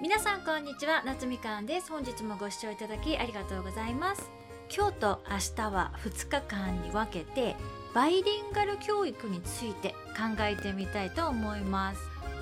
皆さんこんにちは夏みかんです。本日もご視聴いただきありがとうございます。今日と明日は2日間に分けてバイリンガル教育について考えてみたいと思います。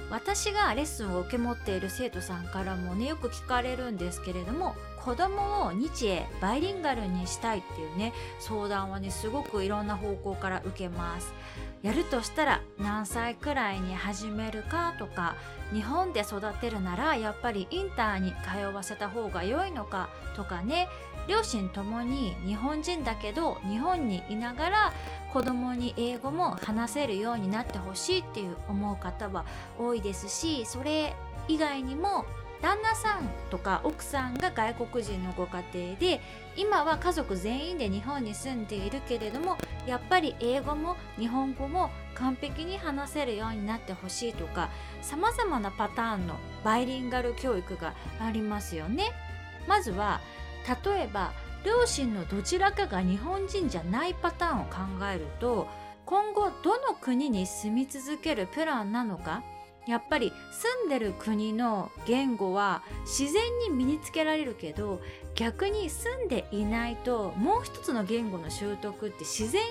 私がレッスンを受け持っている生徒さんからもねよく聞かれるんですけれども子供を日英バイリンガルにしたいっていうね相談はねすごくいろんな方向から受けます。やるとしたら何歳くらいに始めるかとか日本で育てるならやっぱりインターに通わせた方が良いのかとかね。両親ともに日本人だけど日本にいながら子供に英語も話せるようになってほしいっていう思う方は多いですしそれ以外にも旦那さんとか奥さんが外国人のご家庭で今は家族全員で日本に住んでいるけれどもやっぱり英語も日本語も完璧に話せるようになってほしいとか様々なパターンのバイリンガル教育がありますよね。まずは例えば両親のどちらかが日本人じゃないパターンを考えると今後どの国に住み続けるプランなのかやっぱり住んでる国の言語は自然に身につけられるけど逆に住んでいないともう一つの言語の習得って自然に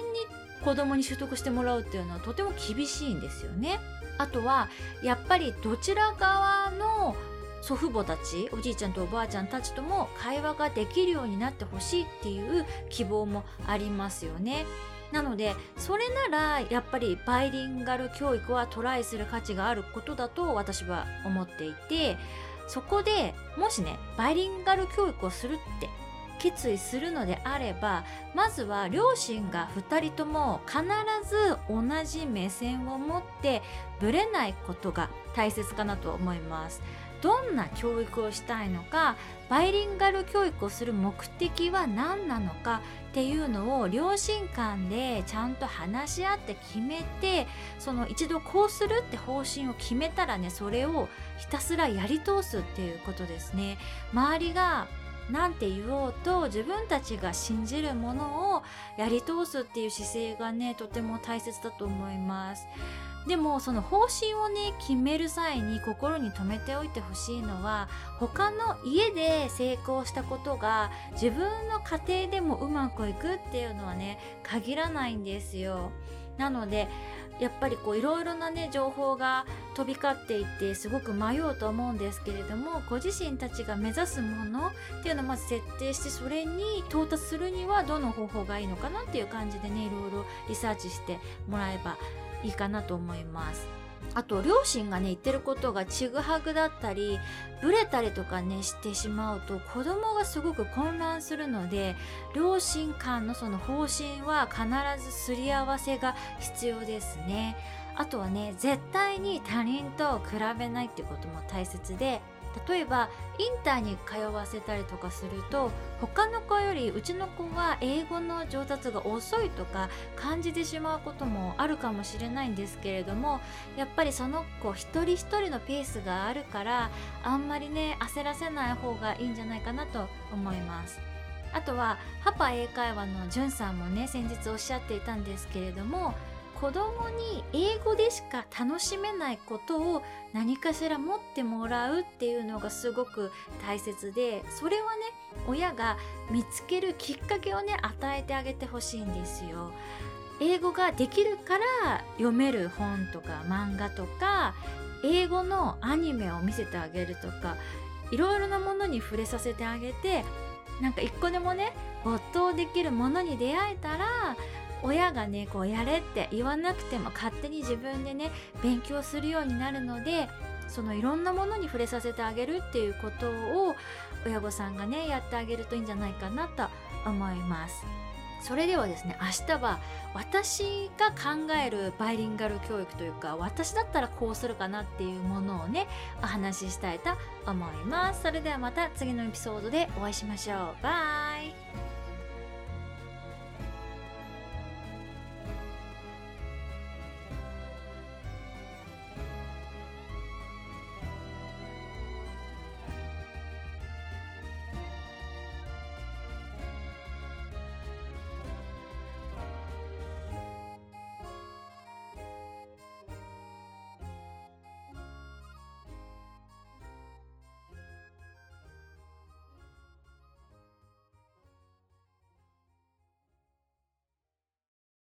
子供に習得してもらうっていうのはとても厳しいんですよね。あとはやっぱりどちら側の祖父母たちおじいちゃんとおばあちゃんたちとも会話ができるようになってほしいっていう希望もありますよね。なのでそれならやっぱりバイリンガル教育はトライする価値があることだと私は思っていてそこでもしねバイリンガル教育をするって決意するのであればまずは両親が2人とも必ず同じ目線を持ってぶれないことが大切かなと思います。どんな教育をしたいのかバイリンガル教育をする目的は何なのかっていうのを両親間でちゃんと話し合って決めてその一度こうするって方針を決めたらねそれをひたすらやり通すっていうことですね。周りがなんて言おうと自分たちが信じるものをやり通すっていう姿勢がねとても大切だと思います。でもその方針をね決める際に心に留めておいてほしいのは他の家で成功したことが自分の家庭でもうまくいくっていうのはね限らないんですよ。なのでやっぱりこういろいろなね情報が飛び交っていてすごく迷うと思うんですけれどもご自身たちが目指すものっていうのをまず設定してそれに到達するにはどの方法がいいのかなっていう感じでねいろいろリサーチしてもらえばいいかなと思います。あと両親がね言ってることがちぐはぐだったりブレたりとかねしてしまうと子供がすごく混乱するので両親間のその方針は必ずすり合わせが必要ですね。あとはね絶対に他人と比べないっていうことも大切で例えばインターに通わせたりとかすると他の子よりうちの子は英語の上達が遅いとか感じてしまうこともあるかもしれないんですけれどもやっぱりその子一人一人のペースがあるからあんまりね焦らせない方がいいんじゃないかなと思います。あとはパパ英会話のじゅんさんもね先日おっしゃっていたんですけれども子供に英語でしか楽しめないことを何かしら持ってもらうっていうのがすごく大切でそれはね親が見つけるきっかけをね与えてあげてほしいんですよ。英語ができるから読める本とか漫画とか英語のアニメを見せてあげるとかいろいろなものに触れさせてあげてなんか一個でもね没頭できるものに出会えたら親がねこうやれって言わなくても勝手に自分でね勉強するようになるのでそのいろんなものに触れさせてあげるっていうことを親御さんがねやってあげるといいんじゃないかなと思います。それではですね明日は私が考えるバイリンガル教育というか私だったらこうするかなっていうものをねお話ししたいと思います。それではまた次のエピソードでお会いしましょう。バイ。